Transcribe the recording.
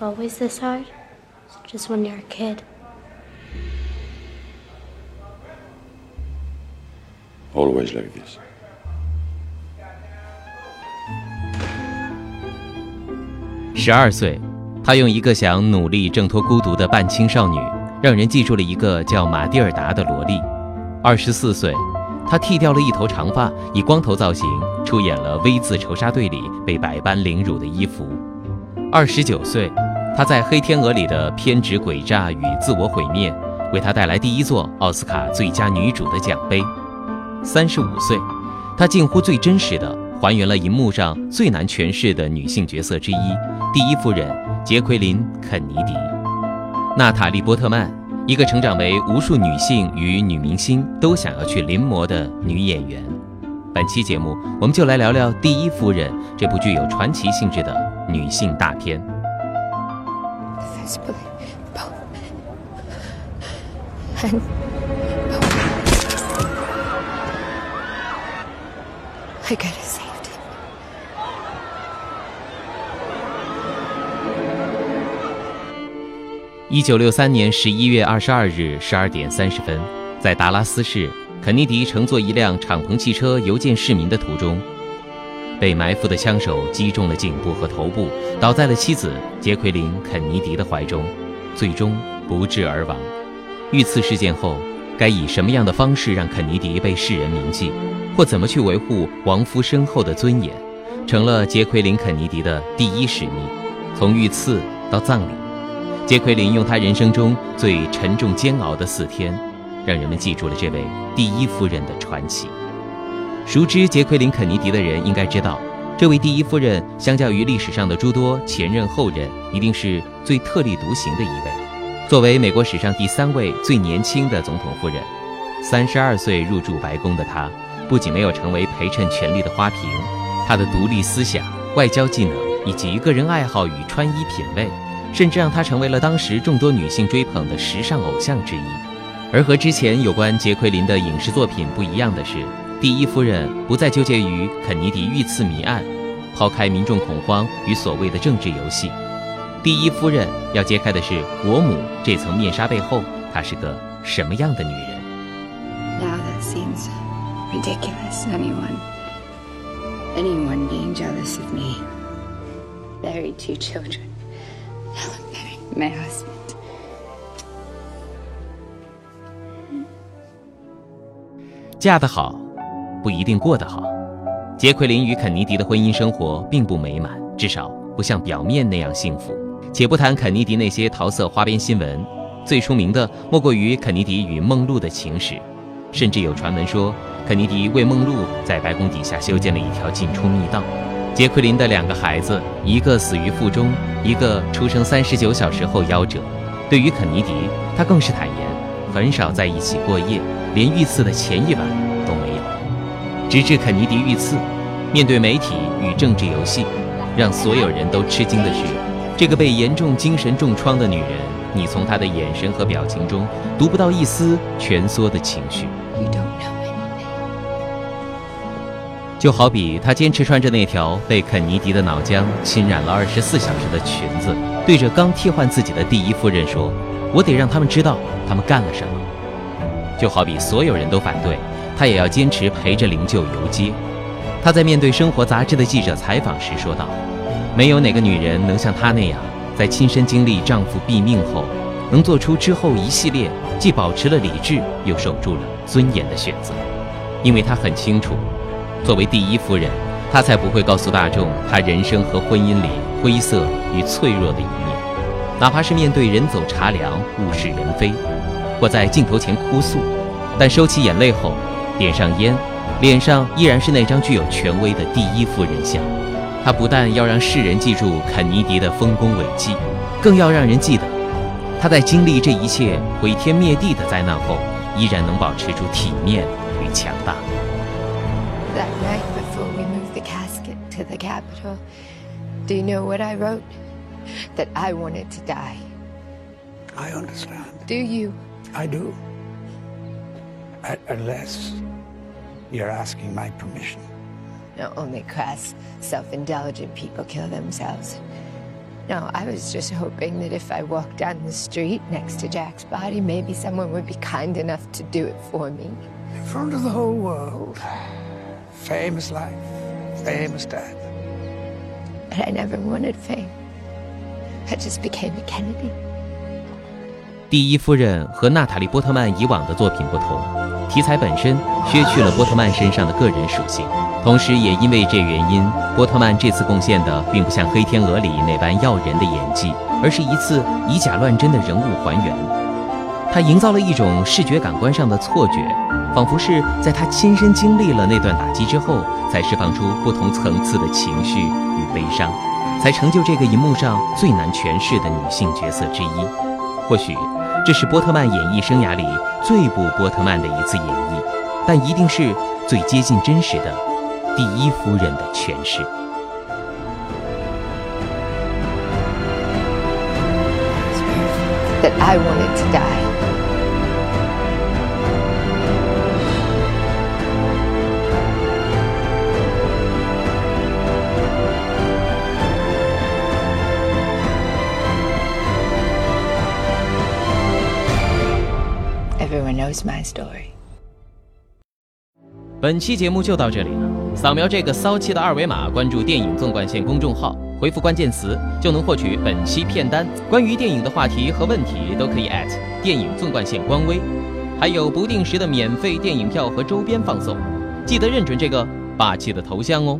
life always this hard? Just when you're a kid? Always like this. 十二岁，他用一个想努力挣脱孤独的半青少女，让人记住了一个叫玛蒂尔达的萝莉。二十四岁，他剃掉了一头长发，以光头造型出演了《V 字仇杀队》里被百般凌辱的伊芙。二十九岁，他在《黑天鹅》里的偏执诡诈与自我毁灭，为他带来第一座奥斯卡最佳女主的奖杯。三十五岁，他近乎最真实的还原了银幕上最难诠释的女性角色之一——第一夫人杰奎琳·肯尼迪。娜塔莉·波特曼，一个成长为无数女性与女明星都想要去临摹的女演员。本期节目，我们就来聊聊《第一夫人》这部具有传奇性质的女性大片。I could have saved him. 一九六三年十一月二十二日十二点三十分，在达拉斯市，肯尼迪乘坐一辆敞篷汽车游见市民的途中，被埋伏的枪手击中了颈部和头部，倒在了妻子杰奎琳·肯尼迪的怀中，最终不治而亡。遇刺事件后，该以什么样的方式让肯尼迪被世人铭记？或怎么去维护亡夫身后的尊严，成了杰奎琳·肯尼迪的第一使命。从遇刺到葬礼，杰奎琳用她人生中最沉重煎熬的四天，让人们记住了这位第一夫人的传奇。熟知杰奎琳·肯尼迪的人应该知道，这位第一夫人相较于历史上的诸多前任后任，一定是最特立独行的一位。作为美国史上第三位最年轻的总统夫人，三十二岁入住白宫的她。不仅没有成为陪衬权力的花瓶，她的独立思想、外交技能以及个人爱好与穿衣品味，甚至让她成为了当时众多女性追捧的时尚偶像之一。而和之前有关杰奎琳的影视作品不一样的是，第一夫人不再纠结于肯尼迪遇刺谜案，抛开民众恐慌与所谓的政治游戏，第一夫人要揭开的是国母这层面纱背后，她是个什么样的女人。Now that seems ridiculous. Anyone, anyone being jealous of me. Buried two children. My husband. 嫁得好，不一定过得好。杰奎琳与肯尼迪的婚姻生活并不美满，至少不像表面那样幸福。且不谈肯尼迪那些桃色花边新闻，最出名的莫过于肯尼迪与梦露的情史，甚至有传闻说。肯尼迪为梦露在白宫底下修建了一条进出密道。杰奎琳的两个孩子，一个死于腹中，一个出生三十九小时后夭折。对于肯尼迪，他更是坦言，很少在一起过夜，连遇刺的前一晚。直至肯尼迪遇刺，面对媒体与政治游戏，让所有人都吃惊的是，这个被严重精神重创的女人，你从她的眼神和表情中读不到一丝蜷缩的情绪。就好比她坚持穿着那条被肯尼迪的脑浆侵染了二十四小时的裙子，对着刚替换自己的第一夫人说：“我得让他们知道他们干了什么。”就好比所有人都反对，她也要坚持陪着灵柩游街。她在面对《生活》杂志的记者采访时说道：“没有哪个女人能像她那样，在亲身经历丈夫毙命后，能做出之后一系列既保持了理智又守住了尊严的选择，因为她很清楚。”作为第一夫人，她才不会告诉大众她人生和婚姻里灰色与脆弱的一面，哪怕是面对人走茶凉、物是人非，或在镜头前哭诉，但收起眼泪后，点上烟，脸上依然是那张具有权威的第一夫人相。他不但要让世人记住肯尼迪的丰功伟绩，更要让人记得，他在经历这一切毁天灭地的灾难后，依然能保持住体面与强大。that night before we moved the casket to the Capitol, do you know what I wrote? That I wanted to die. I understand. Do you? I do. unless you're asking my permission. No, only crass, self indulgent people kill themselves. No, I was just hoping that if I walked down the street next to Jack's body, maybe someone would be kind enough to do it for me. In front of the whole world. Famous life, famous death. But I never wanted fame. I just became a Kennedy. 第一夫人和娜塔莉·波特曼以往的作品不同， 题材本身削去了波特曼身上的个人属性，同时也因为这原因，波特曼这次贡献的并不像《黑天鹅》里那般耀人的演技，而是一次以假乱真的人物还原。他营造了一种视觉感官上的错觉，仿佛是在他亲身经历了那段打击之后，才释放出不同层次的情绪与悲伤，才成就这个银幕上最难诠释的女性角色之一。或许。这是波特曼演艺生涯里最不波特曼的一次演绎，但一定是最接近真实的第一夫人的诠释。That I wanted to die. Knows my story. 本期节目就到这里了。扫描这个骚气的二维码，关注电影纵贯线公众号，回复关键词就能获取本期片单。关于电影的话题和问题都可以电影纵贯线官微，还有不定时的免费电影票和周边放送。记得认准这个霸气的头像哦。